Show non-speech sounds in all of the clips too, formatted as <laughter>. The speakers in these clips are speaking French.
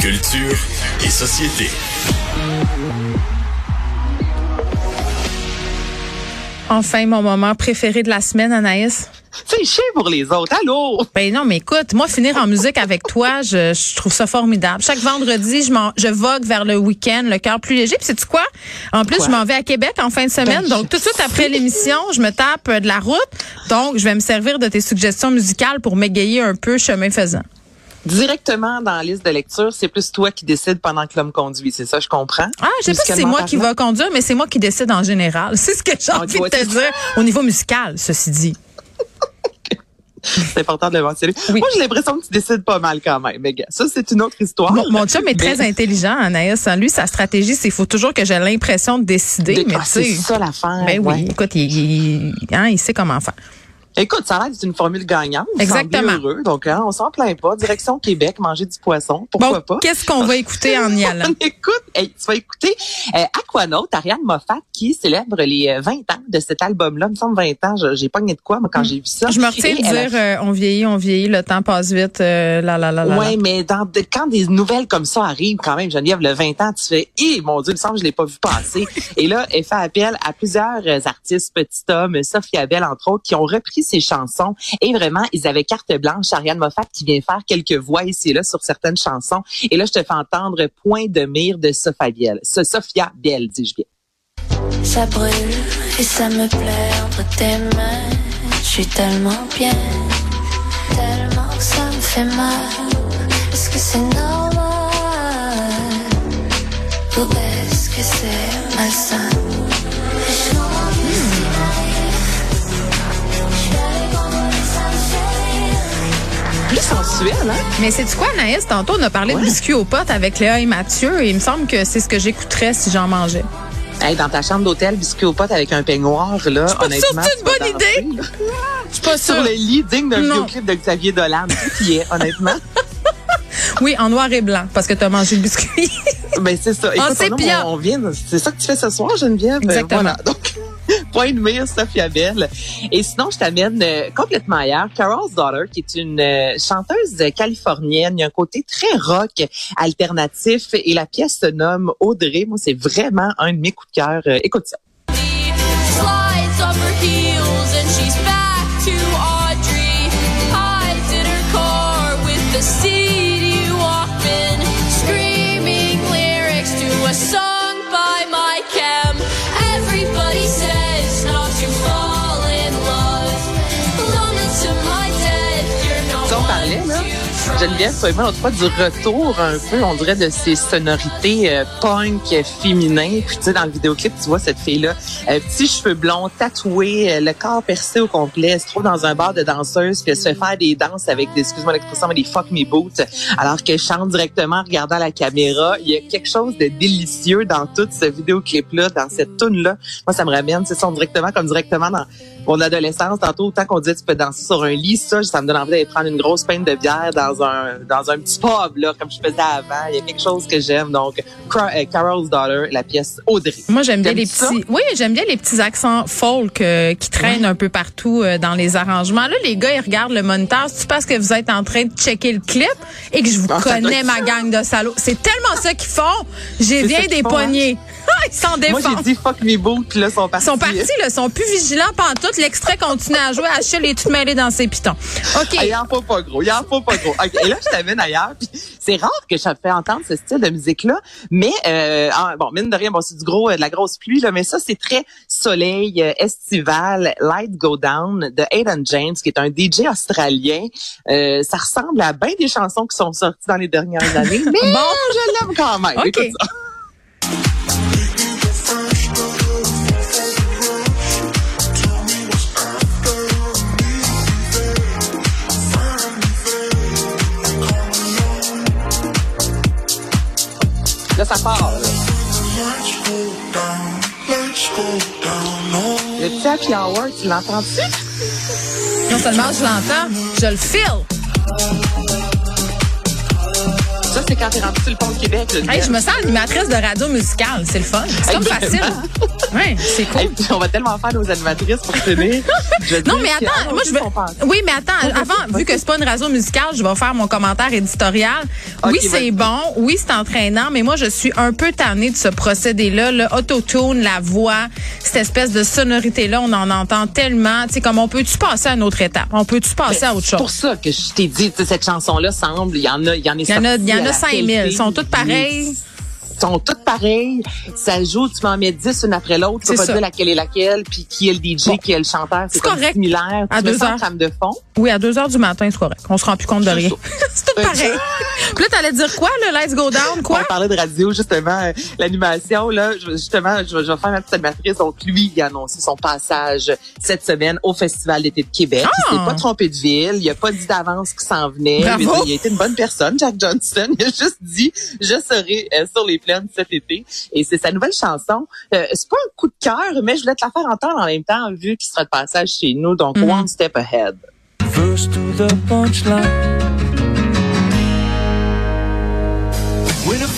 Culture et société. Enfin, mon moment préféré de la semaine, Anaïs. C'est chier pour les autres. Allô? Ben non, mais écoute, moi, finir en musique avec toi, je, je trouve ça formidable. Chaque vendredi, je, vogue vers le week-end, le cœur plus léger. Puis sais-tu quoi? En plus, Quoi? je m'en vais à Québec en fin de semaine. Ben, donc, tout de suite après l'émission, je me tape de la route. Donc, je vais me servir de tes suggestions musicales pour m'égayer un peu chemin faisant. Directement dans la liste de lecture, c'est plus toi qui décides pendant que l'homme conduit. C'est ça, je comprends? Ah, je sais pas si c'est moi qui va conduire, mais c'est moi qui décide en général. <laughs> C'est ce que j'ai Ah, envie de te dire au niveau musical, ceci dit. C'est important de le mentionner. Oui. Moi, j'ai l'impression que tu décides pas mal quand même. Mais ça, c'est une autre histoire. Mon, mon chum est très intelligent, Anaïs. Lui, sa stratégie, c'est qu'il faut toujours que j'ai l'impression de décider. mais Ah, c'est ça l'affaire. Ben oui, ouais. écoute, il, il- hein, il sait comment faire. Écoute, ça a l'air d'être une formule gagnante. Exactement. heureux. Donc, hein, on s'en plaint pas. Direction Québec, manger du poisson. Pourquoi Bon, pas? qu'est-ce qu'on va <laughs> écouter en y allant? On écoute, hey, tu vas écouter euh, Aquanaut, Ariane Moffat, qui célèbre les euh, 20 ans de cet album-là. Il me semble 20 ans, je- j'ai pas de quoi moi, quand j'ai vu ça. Je me retiens Et de dire, euh, on vieillit, on vieillit, le temps passe vite, euh, là, là, là, là. Ouais, mais dans de- quand des nouvelles comme ça arrivent, quand même, Geneviève, le 20 ans, tu fais, eh, mon Dieu, il me semble que je l'ai pas vu passer. Et là, elle fait appel à plusieurs euh, artistes, petit homme, Sophia Bell, entre autres, qui ont repris ses chansons. Et vraiment, ils avaient carte blanche. Ariane Moffat qui vient faire quelques voix ici et là sur certaines chansons. Et là, je te fais entendre Point de mire de Sophia. Ce Sophia Bell, dis-je bien. Ça brûle et ça me plaît entre tes mains. Je suis tellement bien, tellement que ça me fait mal. Est-ce que c'est normal? Ou est-ce que c'est malsain? Plus sensuel, hein? Mais c'est du quoi, Anaïs? Tantôt, on a parlé de biscuits aux potes avec Léa et Mathieu, et il me semble que c'est ce que j'écouterais si j'en mangeais. Hey, dans ta chambre d'hôtel, biscuit aux potes avec un peignoir, là, pas sûre honnêtement. que c'est une bonne idée. <laughs> Je suis pas Sur sûre. le lit digne d'un vidéoclip de Xavier Dolan. Y est, honnêtement? <laughs> Oui, en noir et blanc, parce que tu as mangé le biscuit. Ben, c'est ça. Écoute, sépia. on, on vient, c'est ça que tu fais ce soir, Geneviève? Exactement. Euh, Voilà. Donc, point de mire, Sophia Bell. Et sinon, je t'amène euh, complètement ailleurs. Carol's Daughter, qui est une euh, chanteuse californienne. Il y a un côté très rock, alternatif. Et la pièce se nomme Audrey. Moi, c'est vraiment un de mes coups de cœur. Euh, écoute ça. vale, né? On Geneviève, moi, l'autre fois, du retour un peu, on dirait, de ces sonorités euh, punk féminin. Puis, tu sais, dans le vidéoclip, tu vois cette fille-là, euh, petits cheveux blonds, tatoués, euh, le corps percé au complet, elle se trouve dans un bar de danseuses, puis elle se fait faire des danses avec des, excuse-moi l'expression, mais des fuck me boots, alors qu'elle chante directement en regardant la caméra. Il y a quelque chose de délicieux dans tout ce vidéoclip-là, dans cette tune-là. Moi, ça me ramène, c'est ça, directement, comme directement dans mon adolescence, tantôt, autant qu'on disait tu peux danser sur un lit, ça, ça me donne envie d'aller prendre une grosse peine de bière dans un dans un petit pub, là, comme je faisais avant. Il y a quelque chose que j'aime. Donc, euh, Carol's Daughter, la pièce Audrey. Moi, j'aime bien les ça? petits. Oui, j'aime bien les petits accents folk euh, qui traînent un peu partout euh, dans les arrangements. Là, les gars, ils regardent le moniteur. C'est parce que vous êtes en train de checker le clip et que je vous Ah, connais ma gang de salauds? C'est tellement ça qu'ils font. J'ai bien des qu'ils font, hein? <laughs> ils s'en Moi, défendent. j'ai dit fuck me boots, là, ils sont Ils partis. sont partis, là, ils sont plus vigilants pantoute. L'extrait continue à jouer. Achille est tout mêlé dans ses pitons. OK. Ah, il en faut pas gros, il en faut pas gros. Ok, Et là, je t'amène ailleurs. C'est rare que je te fais entendre ce style de musique-là, mais euh, bon, mine de rien, bon, c'est du gros, euh, de la grosse pluie, là, mais ça, c'est très soleil, euh, estival, Light Go Down de Aidan James, qui est un DJ australien. Euh, ça ressemble à bien des chansons qui sont sorties dans les dernières années, <laughs> mais Bon. je l'aime quand même. OK. Écoute ça. Ça part. Le petit happy hour, tu l'entends-tu? Non seulement je l'entends, je le file. Ça, c'est quand t'es rendu sur le pont de Québec. Hey, je me sens animatrice de radio musicale. C'est le fun. C'est comme facile. Ouais, c'est cool. Hey, on va tellement faire nos animatrices pour veux Non, mais attends, moi je veux. Oui, mais attends, avant, vu que c'est pas une radio musicale, je vais faire mon commentaire éditorial. Oui, c'est bon, oui, c'est entraînant, mais moi je suis un peu tannée de ce procédé-là, le autotune, la voix, cette espèce de sonorité-là, on en entend tellement. Tu sais, comme on peut-tu passer à une autre étape? On peut-tu passer à autre C'est pour chose? ça que je t'ai dit, cette chanson-là semble, il y en a, il y en est Il y en a, y en a la 5000. télé. Ils sont toutes pareilles. Ils sont toutes pareilles. Ça joue, tu m'en mets 10 une après l'autre. Tu peux pas ça. dire laquelle est laquelle, puis qui est le DJ, Bon. qui est le chanteur. C'est correct. similaire. À tu deux heures. de fond. Oui, à 2 heures du matin, c'est correct. On se rend plus compte de rien. <laughs> pareil. <laughs> Puis là, t'allais dire quoi, le Let's Go Down? Quoi? On parlait de radio, justement, euh, l'animation, là, justement, je, vais- je vais faire ma petite animatrice. Donc, lui, il a annoncé son passage cette semaine au Festival d'été de Québec. Ah! Il s'est pas trompé de ville. Il a pas dit d'avance qu'il s'en venait. Bravo! Il a été une bonne personne, Jack Johnson. Il a juste dit, je serai euh, sur les plaines cet été. Et c'est sa nouvelle chanson. Euh, c'est pas un coup de cœur, mais je voulais te la faire entendre en même temps, vu qu'il sera de passage chez nous. Donc, Mhm. One Step Ahead. First to the punchline.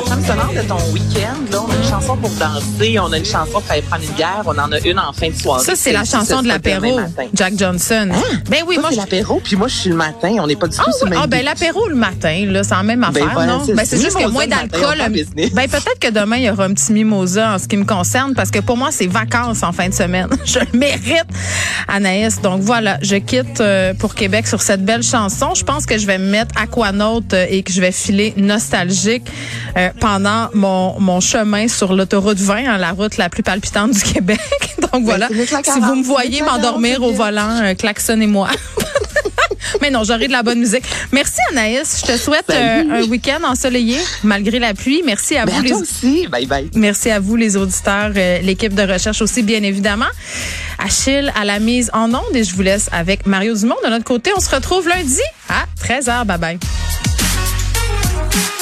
la trame sonore de ton week-end, là, on a une chanson pour danser, on a une chanson pour aller prendre une bière, on en a une en fin de soirée. Ça, c'est la chanson de l'apéro. Jack Johnson. Ben oui, moi, c'est je l'apéro, puis moi, je suis le matin. On n'est pas du tout Ah, sur oui. Ah, ben l'apéro le matin, là, c'est la même Ben affaire, voilà, non? Ben c'est juste que moins d'alcool. Ben peut-être que demain, il y aura un petit mimosa en ce qui me concerne, parce que pour moi, c'est vacances en fin de semaine. <laughs> je le mérite, Anaïs. Donc voilà, je quitte euh, pour Québec sur cette belle chanson. Je pense que je vais me mettre Aquanaut euh, et que je vais filer nostalgique euh, pendant mon, mon chemin sur l'autoroute 20, hein, la route la plus palpitante du Québec. <laughs> Donc voilà, que la si vous 40, me voyez m'endormir 40, au volant, euh, klaxonnez-moi. <laughs> Mais non, j'aurai de la bonne musique. Merci Anaïs. Je te souhaite Salut. euh, un week-end ensoleillé malgré la pluie. Merci à Ben, vous à les aussi. Bye bye. Merci à vous les auditeurs, euh, l'équipe de recherche aussi bien évidemment. Achille à la mise en onde et je vous laisse avec Mario Dumont de notre côté. On se retrouve lundi à 13h. Bye bye.